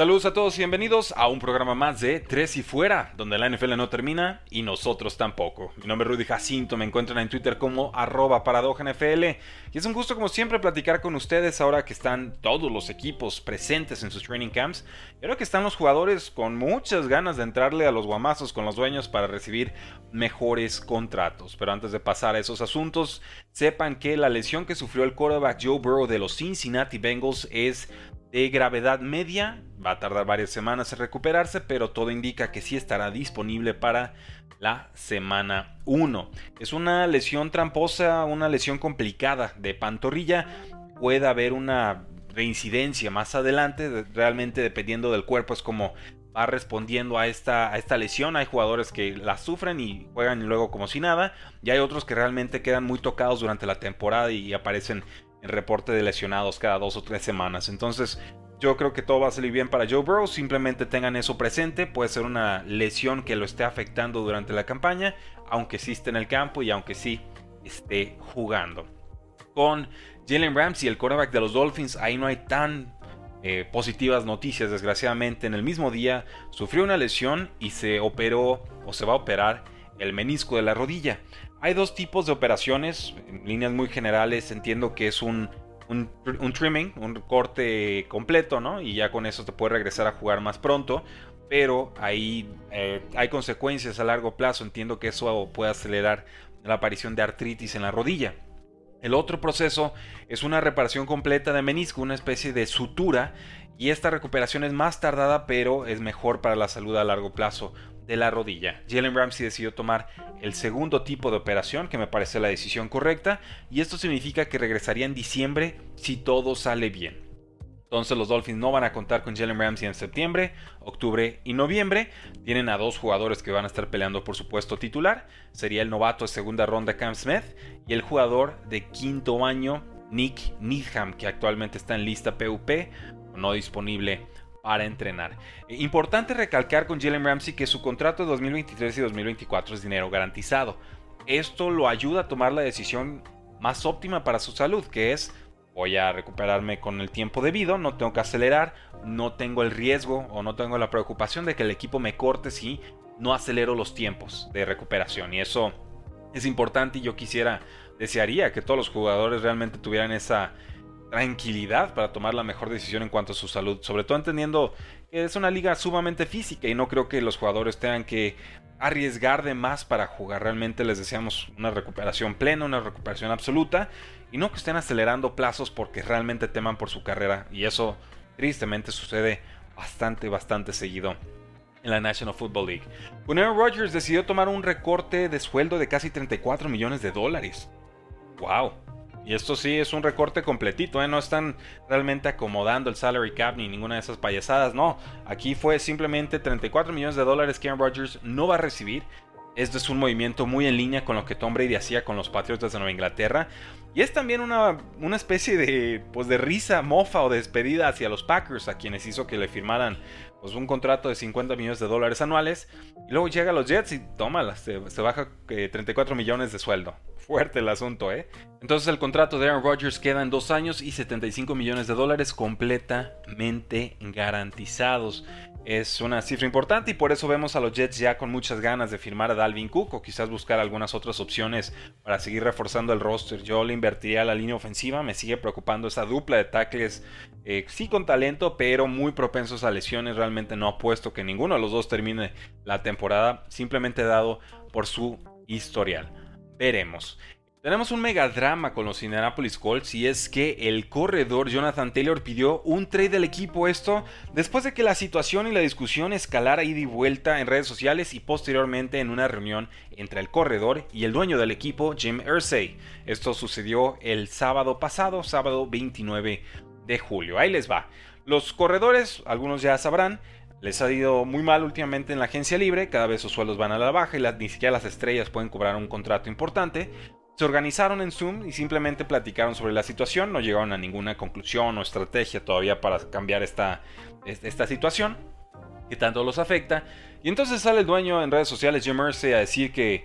Saludos a todos y bienvenidos a un programa más de Tres y Fuera, donde la NFL no termina y nosotros tampoco. Mi nombre es Rudy Jacinto, me encuentran en Twitter como arroba NFL y es un gusto como siempre platicar con ustedes ahora que están todos los equipos presentes en sus training camps y ahora que están los jugadores con muchas ganas de entrarle a los guamazos con los dueños para recibir mejores contratos. Pero antes de pasar a esos asuntos, sepan que la lesión que sufrió el quarterback Joe Burrow de los Cincinnati Bengals es de gravedad media, va a tardar varias semanas en recuperarse, pero todo indica que sí estará disponible para la semana 1. Es una lesión tramposa, una lesión complicada de pantorrilla, puede haber una reincidencia más adelante, realmente dependiendo del cuerpo es como va respondiendo a esta, a esta lesión. Hay jugadores que la sufren y juegan luego como si nada, y hay otros que realmente quedan muy tocados durante la temporada y aparecen en reporte de lesionados cada dos o tres semanas. Entonces, yo creo que todo va a salir bien para Joe Burrow. Simplemente tengan eso presente. Puede ser una lesión que lo esté afectando durante la campaña, aunque sí esté en el campo y aunque sí esté jugando. Con Jalen Ramsey, el quarterback de los Dolphins, ahí no hay tan eh, positivas noticias. Desgraciadamente, en el mismo día sufrió una lesión y se operó o se va a operar el menisco de la rodilla. Hay dos tipos de operaciones, en líneas muy generales entiendo que es un, un, trimming, un corte completo, ¿no? Y ya con eso te puede regresar a jugar más pronto, pero ahí eh, hay consecuencias a largo plazo, entiendo que eso puede acelerar la aparición de artritis en la rodilla. El otro proceso es una reparación completa de menisco, una especie de sutura, y esta recuperación es más tardada, pero es mejor para la salud a largo plazo de la rodilla. Jalen Ramsey decidió tomar el segundo tipo de operación, que me parece la decisión correcta, y esto significa que regresaría en diciembre si todo sale bien. Entonces los Dolphins no van a contar con Jalen Ramsey en septiembre, octubre y noviembre. Tienen a dos jugadores que van a estar peleando por supuesto titular. Sería el novato de segunda ronda Cam Smith y el jugador de quinto año Nick Needham, que actualmente está en lista PUP, no disponible para entrenar. Eh, importante recalcar con Jalen Ramsey que su contrato de 2023 y 2024 es dinero garantizado. Esto lo ayuda a tomar la decisión más óptima para su salud, que es voy a recuperarme con el tiempo debido, no tengo que acelerar, no tengo el riesgo o no tengo la preocupación de que el equipo me corte si no acelero los tiempos de recuperación. Y eso es importante y yo quisiera, desearía que todos los jugadores realmente tuvieran esa, tranquilidad para tomar la mejor decisión en cuanto a su salud. Sobre todo entendiendo que es una liga sumamente física y no creo que los jugadores tengan que arriesgar de más para jugar. Realmente les deseamos una recuperación plena, una recuperación absoluta y no que estén acelerando plazos porque realmente teman por su carrera. Y eso tristemente sucede bastante, bastante seguido en la National Football League. Aaron Rodgers decidió tomar un recorte de sueldo de casi 34 millones de dólares. ¡Wow! Y esto sí es un recorte completito, ¿eh? no están realmente acomodando el salary cap ni ninguna de esas payasadas, no. Aquí fue simplemente 34 millones de dólares que Aaron Rodgers no va a recibir. Este es un movimiento muy en línea con lo que Tom Brady hacía con los Patriotas de Nueva Inglaterra. Y es también una, una especie de, pues de risa, mofa o despedida hacia los Packers, a quienes hizo que le firmaran pues, un contrato de 50 millones de dólares anuales. Y luego llega a los Jets y tómala, se, se baja 34 eh, millones de sueldo. Fuerte el asunto, ¿eh? Entonces el contrato de Aaron Rodgers queda en dos años y 75 millones de dólares completamente garantizados. Es una cifra importante y por eso vemos a los Jets ya con muchas ganas de firmar a Dalvin Cook o quizás buscar algunas otras opciones para seguir reforzando el roster. Yo le invertiría a la línea ofensiva, me sigue preocupando esa dupla de tackles, eh, sí con talento, pero muy propensos a lesiones. Realmente no apuesto que ninguno de los dos termine la temporada, simplemente dado por su historial. Veremos. Tenemos un mega drama con los Indianapolis Colts y es que el corredor Jonathan Taylor pidió un trade del equipo esto después de que la situación y la discusión escalara ida y vuelta en redes sociales y posteriormente en una reunión entre el corredor y el dueño del equipo Jim Irsay. Esto sucedió el sábado pasado, sábado 29 de julio. Ahí les va. Los corredores, algunos ya sabrán, les ha ido muy mal últimamente en la agencia libre, cada vez sus sueldos van a la baja y ni siquiera las estrellas pueden cobrar un contrato importante. Se organizaron en Zoom y simplemente platicaron sobre la situación, no llegaron a ninguna conclusión o estrategia todavía para cambiar esta, esta situación que tanto los afecta. Y entonces sale el dueño en redes sociales, Jim Mercy, a decir que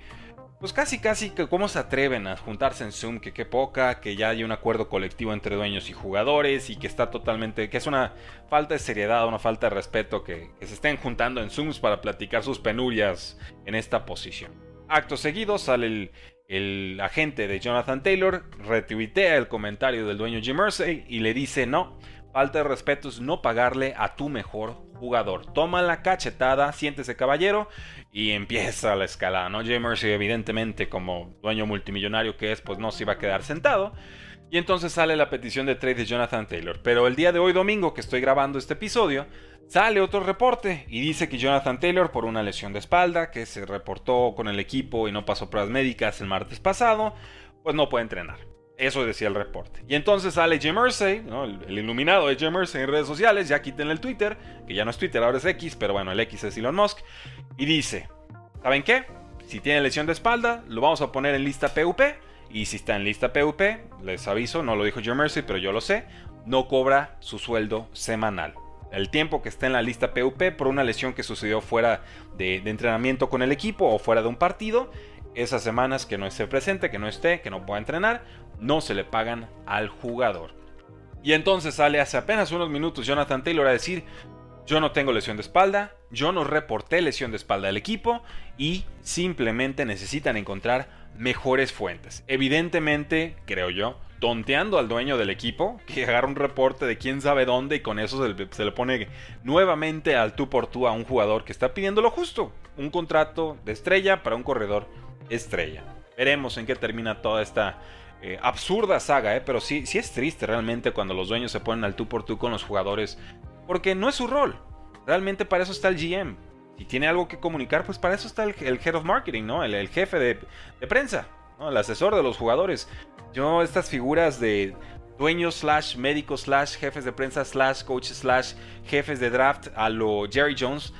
pues casi casi que cómo se atreven a juntarse en Zoom, que qué poca, que ya hay un acuerdo colectivo entre dueños y jugadores y que está totalmente, que es una falta de seriedad, una falta de respeto que, se estén juntando en Zooms para platicar sus penurias en esta posición. Acto seguido sale el, el agente de Jonathan Taylor, retuitea el comentario del dueño Jim Mersey y le dice no, falta de respeto es no pagarle a tu mejor jugador. Toma la cachetada, siéntese caballero y empieza la escalada, ¿no? Jay Mercy evidentemente como dueño multimillonario que es, pues no se iba a quedar sentado. Y entonces sale la petición de trade de Jonathan Taylor. Pero el día de hoy domingo que estoy grabando este episodio, sale otro reporte y dice que Jonathan Taylor por una lesión de espalda que se reportó con el equipo y no pasó pruebas médicas el martes pasado, pues no puede entrenar. Eso decía el reporte. Y entonces sale Jim Mersey, el, iluminado de Jim Mersey en redes sociales, ya quiten el Twitter, que ya no es Twitter, ahora es X, pero bueno, el X es Elon Musk, y dice, ¿saben qué? Si tiene lesión de espalda, lo vamos a poner en lista PUP, y si está en lista PUP, les aviso, no lo dijo Jim Mersey, pero yo lo sé, no cobra su sueldo semanal. El tiempo que está en la lista PUP por una lesión que sucedió fuera de entrenamiento con el equipo o fuera de un partido, esas semanas que no esté presente, que no esté, que no pueda entrenar, no se le pagan al jugador. Y entonces sale hace apenas unos minutos Jonathan Taylor a decir, yo no tengo lesión de espalda, yo no reporté lesión de espalda al equipo y simplemente necesitan encontrar mejores fuentes. Evidentemente, creo yo, tonteando al dueño del equipo, que agarra un reporte de quién sabe dónde y con eso se le, pone nuevamente al tú por tú a un jugador que está pidiendo lo justo, un contrato de estrella para un corredor estrella. Veremos en qué termina toda esta eh, absurda saga, eh, pero sí, sí es triste realmente cuando los dueños se ponen al tú por tú con los jugadores, porque no es su rol. Realmente para eso está el GM. Si tiene algo que comunicar, pues para eso está el, Head of Marketing, ¿no? El, jefe de, prensa, El asesor de los jugadores. Yo, estas figuras de dueños slash médicos slash jefes de prensa slash coaches slash jefes de draft a lo Jerry Jones,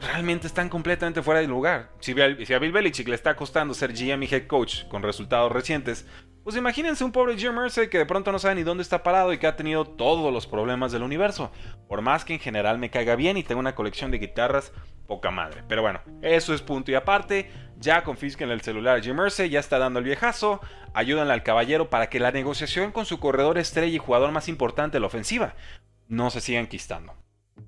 realmente están completamente fuera de lugar. Si, a Bill Belichick le está costando ser GM y head coach con resultados recientes, pues imagínense un pobre Jim Mercer que de pronto no sabe ni dónde está parado y que ha tenido todos los problemas del universo. Por más que en general me caiga bien y tenga una colección de guitarras poca madre. Pero bueno, eso es punto y aparte. Ya confisquen el celular a Jim Mercer, ya está dando el viejazo. Ayúdanle al caballero para que la negociación con su corredor estrella y jugador más importante de la ofensiva no se siga enquistando.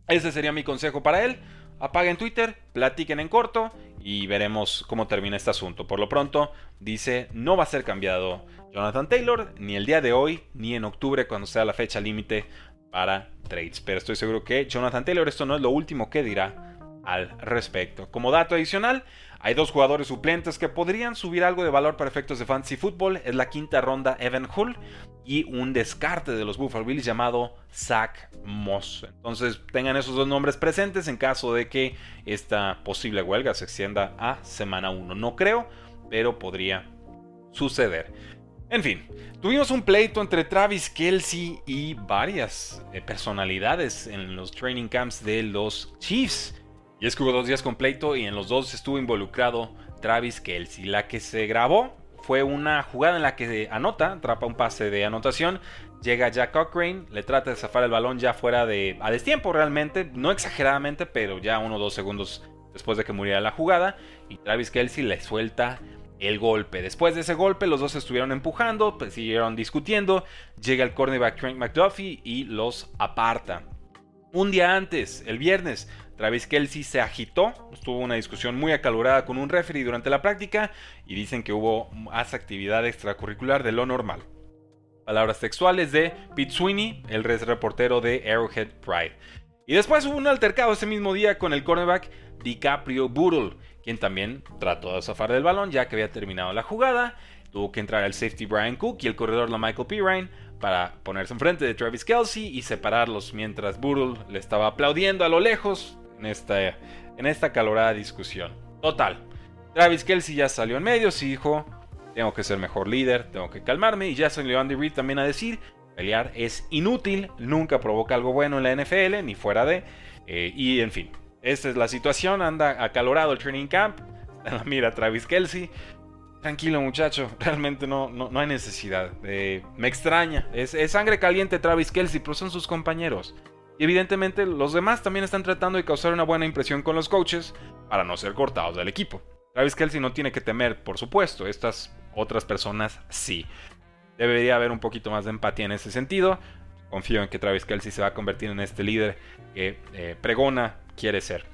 Ese sería mi consejo para él apaguen Twitter, platiquen en corto y veremos cómo termina este asunto. Por lo pronto, dice, no va a ser cambiado Jonathan Taylor ni el día de hoy, ni en octubre cuando sea la fecha límite para trades. Pero estoy seguro que Jonathan Taylor esto no es lo último que dirá al respecto. Como dato adicional, hay dos jugadores suplentes que podrían subir algo de valor para efectos de fantasy fútbol. Es la quinta ronda Evan Hull y un descarte de los Buffalo Bills llamado Zach Moss. Entonces tengan esos dos nombres presentes en caso de que esta posible huelga se extienda a semana 1. No creo, pero podría suceder. En fin, tuvimos un pleito entre Travis Kelsey y varias eh, personalidades en los training camps de los Chiefs. Y es que hubo dos días con pleito y en los dos estuvo involucrado Travis Kelsey. La que se grabó fue una jugada en la que anota, atrapa un pase de anotación, llega Jack Cochrane, le trata de zafar el balón ya fuera de a destiempo realmente, no exageradamente, pero ya uno o dos segundos después de que muriera la jugada y Travis Kelsey le suelta el golpe. Después de ese golpe, los dos estuvieron empujando, pues, siguieron discutiendo. Llega el cornerback Trent McDuffie y los aparta. Un día antes, el viernes, Travis Kelsey se agitó, tuvo una discusión muy acalorada con un referee durante la práctica y dicen que hubo más actividad extracurricular de lo normal. Palabras textuales de Pete Sweeney, el reportero de Arrowhead Pride. Y después hubo un altercado ese mismo día con el cornerback DiCaprio Boodle, quien también trató de zafar del balón ya que había terminado la jugada. Tuvo que entrar el safety Brian Cook y el corredor la Michael Pirine para ponerse enfrente de Travis Kelsey y separarlos mientras Boodle le estaba aplaudiendo a lo lejos, en esta, en esta calorada discusión. Total, Travis Kelsey ya salió en medio, y dijo, tengo que ser mejor líder, tengo que calmarme, y ya salió Andy Reid también a decir, pelear es inútil, nunca provoca algo bueno en la NFL, ni fuera de, eh, y en fin, esta es la situación, anda acalorado el training camp, mira Travis Kelsey. Tranquilo muchacho, realmente no, no, hay necesidad. me extraña, es, es, sangre caliente Travis Kelsey, pero son sus compañeros. Y evidentemente los demás también están tratando de causar una buena impresión con los coaches para no ser cortados del equipo. Travis Kelsey no tiene que temer, por supuesto, estas otras personas sí. Debería haber un poquito más de empatía en ese sentido. Confío en que Travis Kelsey se va a convertir en este líder que eh, pregona quiere ser.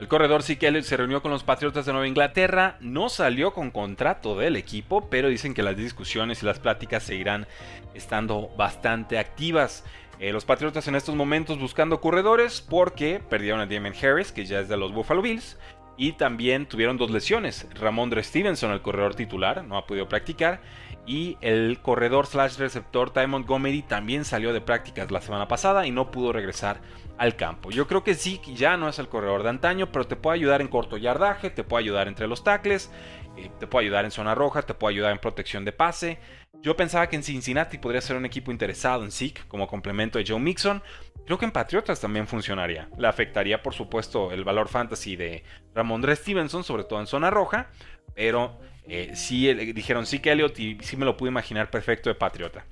El corredor sí que se reunió con los Patriotas de Nueva Inglaterra, no salió con contrato del equipo, pero dicen que las discusiones y las pláticas seguirán estando bastante activas. Eh, los Patriotas en estos momentos buscando corredores porque perdieron a Damon Harris, que ya es de los Buffalo Bills, y también tuvieron dos lesiones. Ramondre Stevenson, el corredor titular, no ha podido practicar. Y el corredor slash receptor Ty Montgomery también salió de prácticas la semana pasada y no pudo regresar al campo. Yo creo que sí, ya no es el corredor de antaño, pero te puede ayudar en corto yardaje, te puede ayudar entre los tackles, eh, te puede ayudar en zona roja, te puede ayudar en protección de pase. Yo pensaba que en Cincinnati podría ser un equipo interesado en Zeke como complemento de Joe Mixon. Creo que en Patriotas también funcionaría. Le afectaría, por supuesto, el valor fantasy de Ramondre Stevenson, sobre todo en zona roja. Pero eh, sí dijeron sí que Elliott y sí me lo pude imaginar perfecto de Patriota.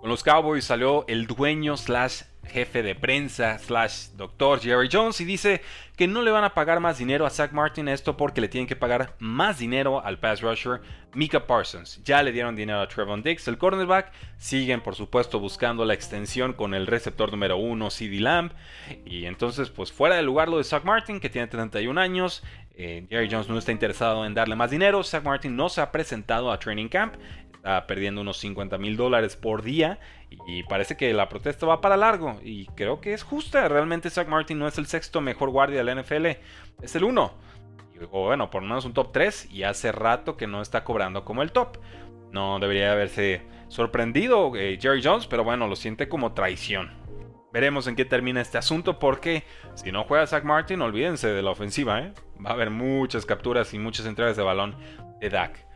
Con los Cowboys salió el dueño slash jefe de prensa slash doctor Jerry Jones y dice que no le van a pagar más dinero a Zach Martin esto porque le tienen que pagar más dinero al pass rusher Mika Parsons. Ya le dieron dinero a Trevon Dix, el cornerback. Siguen por supuesto buscando la extensión con el receptor número 1 CD Lamb. Y entonces pues fuera de lugar lo de Zach Martin que tiene 31 años. Eh, Jerry Jones no está interesado en darle más dinero. Zach Martin no se ha presentado a Training Camp está perdiendo unos 50 mil dólares por día y parece que la protesta va para largo y creo que es justa. Realmente Zach Martin no es el sexto mejor guardia de la NFL, es el uno. O bueno, por lo menos un top 3 y hace rato que no está cobrando como el top. No debería haberse sorprendido eh, Jerry Jones, pero bueno, lo siente como traición. Veremos en qué termina este asunto porque si no juega Zach Martin, olvídense de la ofensiva. ¿eh? Va a haber muchas capturas y muchas entregas de balón de Dak.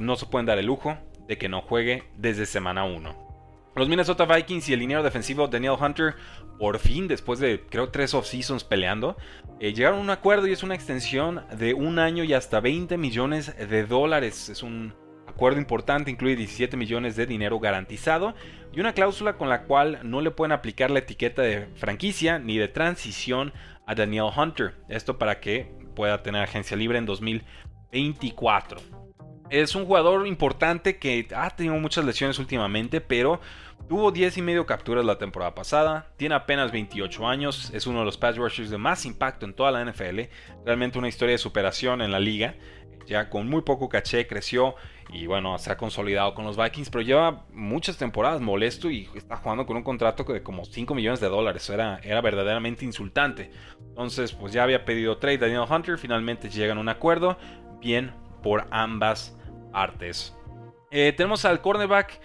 No se pueden dar el lujo de que no juegue desde semana 1. Los Minnesota Vikings y el liniero defensivo Daniel Hunter, por fin, después de creo tres off-seasons peleando, eh, llegaron a un acuerdo y es una extensión de un año y hasta 20 millones de dólares. Es un acuerdo importante, incluye 17 millones de dinero garantizado y una cláusula con la cual no le pueden aplicar la etiqueta de franquicia ni de transición a Daniel Hunter. Esto para que pueda tener agencia libre en 2024. Es un jugador importante que ha tenido muchas lesiones últimamente, pero tuvo 10 y medio capturas la temporada pasada, tiene apenas 28 años, es uno de los pass rushers de más impacto en toda la NFL, realmente una historia de superación en la liga, ya con muy poco caché creció y bueno, se ha consolidado con los Vikings, pero lleva muchas temporadas molesto y está jugando con un contrato de como 5 millones de dólares, era, era verdaderamente insultante. Entonces, pues ya había pedido trade Daniel Hunter, finalmente llegan a un acuerdo, bien por ambas artes. Eh, tenemos al cornerback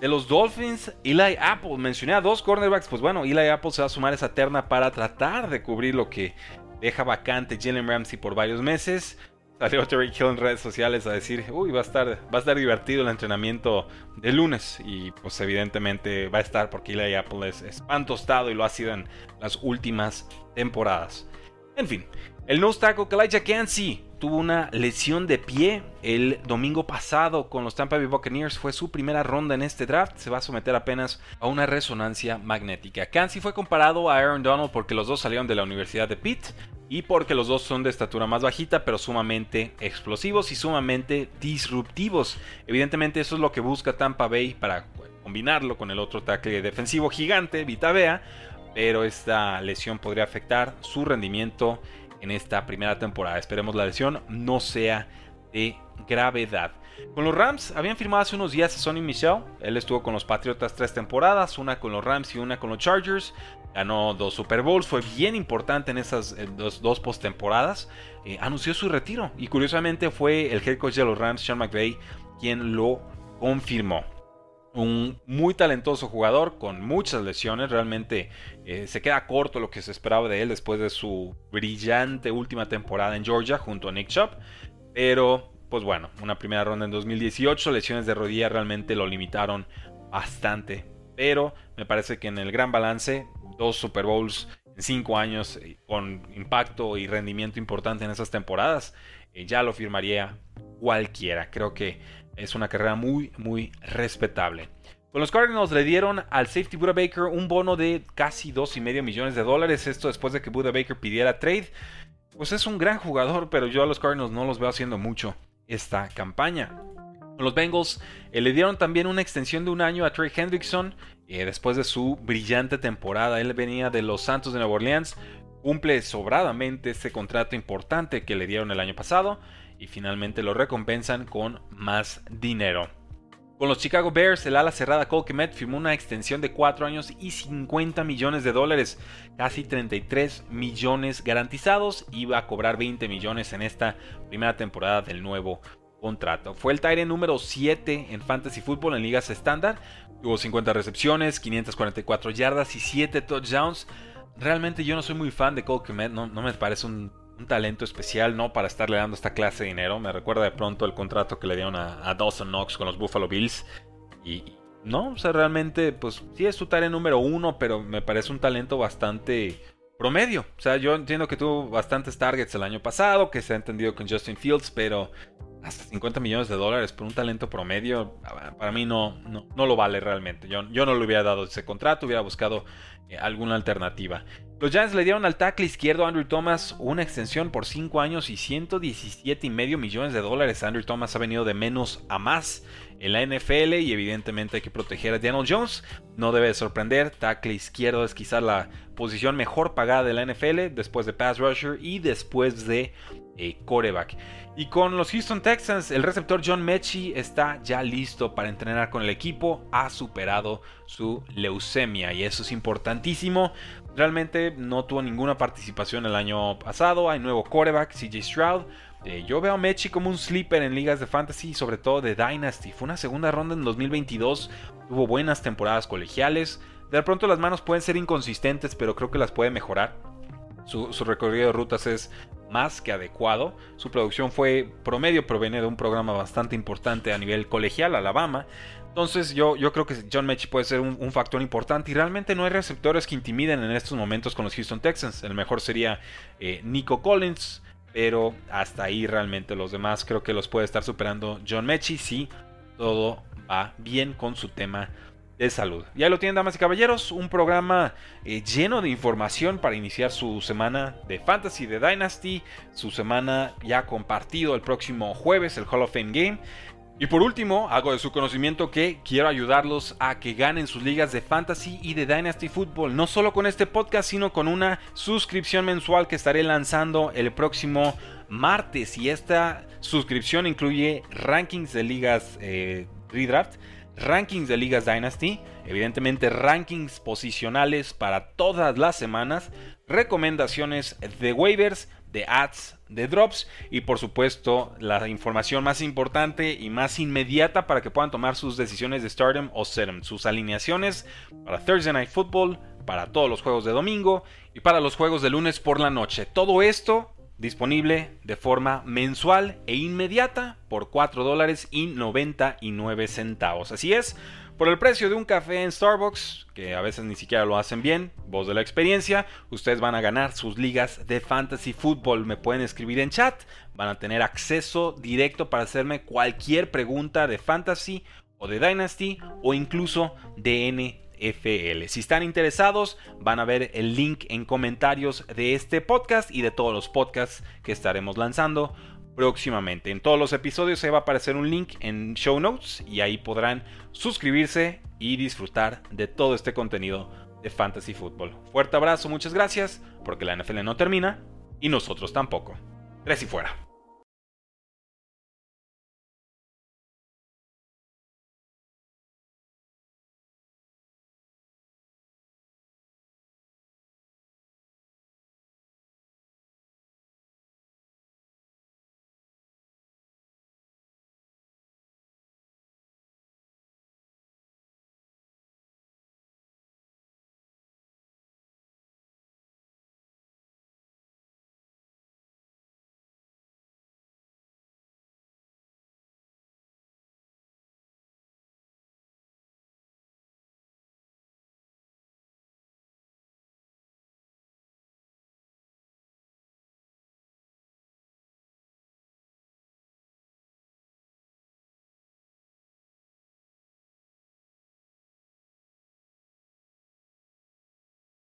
de los Dolphins, Eli Apple. Mencioné a dos cornerbacks, pues bueno, Eli Apple se va a sumar a esa terna para tratar de cubrir lo que deja vacante Jalen Ramsey por varios meses. Salió Terry Hill en redes sociales a decir, uy, va a estar, va a estar divertido el entrenamiento de lunes. Y pues evidentemente va a estar porque Eli Apple es, es tostado y lo ha sido en las últimas temporadas. En fin, el nose tackle Elijah Cansey tuvo una lesión de pie el domingo pasado con los Tampa Bay Buccaneers. Fue su primera ronda en este draft. Se va a someter apenas a una resonancia magnética. Cansey fue comparado a Aaron Donald porque los dos salieron de la Universidad de Pitt y porque los dos son de estatura más bajita, pero sumamente explosivos y sumamente disruptivos. Evidentemente, eso es lo que busca Tampa Bay para combinarlo con el otro tackle defensivo gigante, Vita Vea. Pero esta lesión podría afectar su rendimiento en esta primera temporada. Esperemos la lesión no sea de gravedad. Con los Rams habían firmado hace unos días a Sonny Michel. Él estuvo con los Patriotas tres temporadas, una con los Rams y una con los Chargers. Ganó dos Super Bowls, fue bien importante en esas dos, dos postemporadas. Eh, anunció su retiro y curiosamente fue el head coach de los Rams, Sean McVay, quien lo confirmó un muy talentoso jugador con muchas lesiones. Realmente eh, se queda corto lo que se esperaba de él después de su brillante última temporada en Georgia junto a Nick Chubb. Pero, pues bueno, una primera ronda en 2018. Lesiones de rodilla realmente lo limitaron bastante. Pero me parece que en el gran balance, dos Super Bowls en cinco años eh, con impacto y rendimiento importante en esas temporadas, eh, ya lo firmaría cualquiera. Creo que es una carrera muy, muy respetable. Con los Cardinals le dieron al safety Buda Baker un bono de casi 2,5 millones de dólares. Esto después de que Buda Baker pidiera trade. Pues es un gran jugador, pero yo a los Cardinals no los veo haciendo mucho esta campaña. Los Bengals eh, le dieron también una extensión de un año a Trey Hendrickson eh, después de su brillante temporada. Él venía de los Santos de Nueva Orleans, cumple sobradamente ese contrato importante que le dieron el año pasado y finalmente lo recompensan con más dinero. Con los Chicago Bears, el ala cerrada Cole Kmet firmó una extensión de 4 años y 50 millones de dólares, casi 33 millones garantizados, iba a cobrar 20 millones en esta primera temporada del nuevo contrato. Fue el Tyrant número 7 en Fantasy Football en ligas estándar, tuvo 50 recepciones, 544 yardas y 7 touchdowns. Realmente yo no soy muy fan de Cole Kmet, no, no me parece un un talento especial, ¿no? Para estarle dando esta clase de dinero. Me recuerda de pronto el contrato que le dieron a, Dawson Knox con los Buffalo Bills. Y, no, o sea, realmente, pues sí es su tarea número uno, pero me parece un talento bastante promedio. O sea, yo entiendo que tuvo bastantes targets el año pasado, que se ha entendido con Justin Fields, pero hasta 50 millones de dólares por un talento promedio, para mí no, no, lo vale realmente. Yo, yo no le hubiera dado ese contrato, hubiera buscado eh, alguna alternativa. Los Giants le dieron al tackle izquierdo Andrew Thomas una extensión por 5 años y 117 y medio millones de dólares. Andrew Thomas ha venido de menos a más en la NFL y evidentemente hay que proteger a Daniel Jones. No debe sorprender, tackle izquierdo es quizá la posición mejor pagada de la NFL después de pass rusher y después de eh, coreback. Y con los Houston Texans, el receptor John Mechie está ya listo para entrenar con el equipo. Ha superado su leucemia y eso es importantísimo. Realmente no tuvo ninguna participación el año pasado. Hay nuevo quarterback, CJ Stroud. Eh, yo veo a Mechie como un sleeper en ligas de fantasy, sobre todo de Dynasty. Fue una segunda ronda en 2022. Tuvo buenas temporadas colegiales. De pronto las manos pueden ser inconsistentes, pero creo que las puede mejorar. Su, recorrido de rutas es más que adecuado. Su producción fue promedio, proviene de un programa bastante importante a nivel colegial, Alabama. Entonces yo, yo creo que John Mechie puede ser un, factor importante y realmente no hay receptores que intimiden en estos momentos con los Houston Texans. El mejor sería eh, Nico Collins, pero hasta ahí realmente los demás creo que los puede estar superando John Mechie si todo va bien con su tema de salud. Ya lo tienen, damas y caballeros, un programa eh, lleno de información para iniciar su semana de Fantasy de Dynasty, su semana ya compartido el próximo jueves, el Hall of Fame Game. Y por último, hago de su conocimiento que quiero ayudarlos a que ganen sus ligas de Fantasy y de Dynasty Football, no solo con este podcast, sino con una suscripción mensual que estaré lanzando el próximo martes. Y esta suscripción incluye rankings de ligas eh, redraft rankings de ligas Dynasty, evidentemente rankings posicionales para todas las semanas, recomendaciones de waivers, de ads, de drops y por supuesto la información más importante y más inmediata para que puedan tomar sus decisiones de stardom o setum, sus alineaciones para Thursday Night Football, para todos los juegos de domingo y para los juegos de lunes por la noche. Todo esto disponible de forma mensual e inmediata por 4 dólares y 99 centavos. Así es, por el precio de un café en Starbucks, que a veces ni siquiera lo hacen bien, voz de la experiencia, ustedes van a ganar sus ligas de fantasy fútbol. Me pueden escribir en chat, van a tener acceso directo para hacerme cualquier pregunta de fantasy o de Dynasty o incluso de N FL. Si están interesados, van a ver el link en comentarios de este podcast y de todos los podcasts que estaremos lanzando próximamente. En todos los episodios se va a aparecer un link en show notes y ahí podrán suscribirse y disfrutar de todo este contenido de Fantasy Football. Fuerte abrazo, muchas gracias, porque la NFL no termina y nosotros tampoco. Tres y fuera.